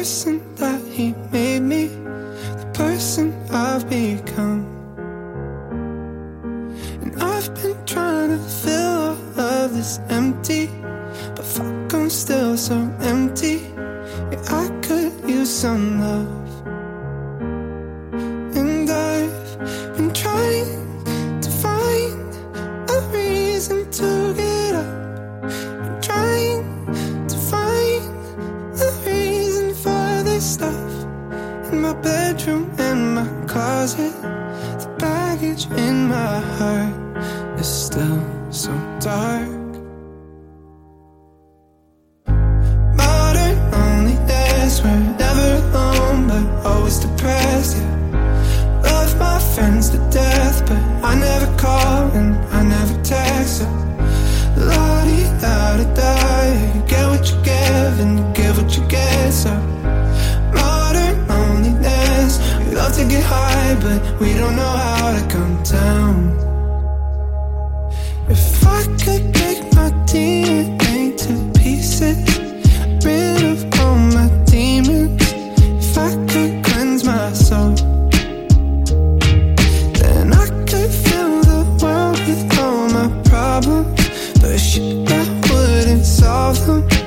person that he made me, the person I've become. And I've been trying to fill all of this empty, but fuck, I'm still so empty. Yeah, I could use some love. And I've been trying to find a reason to In my bedroom, in my closet, the baggage in my heart is still so dark. Modern loneliness, we're never alone, but always depressed. Love my friends to death, but I never call and I never text. La di da da you get what you give and you give what you get. So to get high, but we don't know how to come down. If I could break my DNA to pieces, rid of all my demons. If I could cleanse my soul, then I could fill the world with all my problems. But shit, I wouldn't solve them.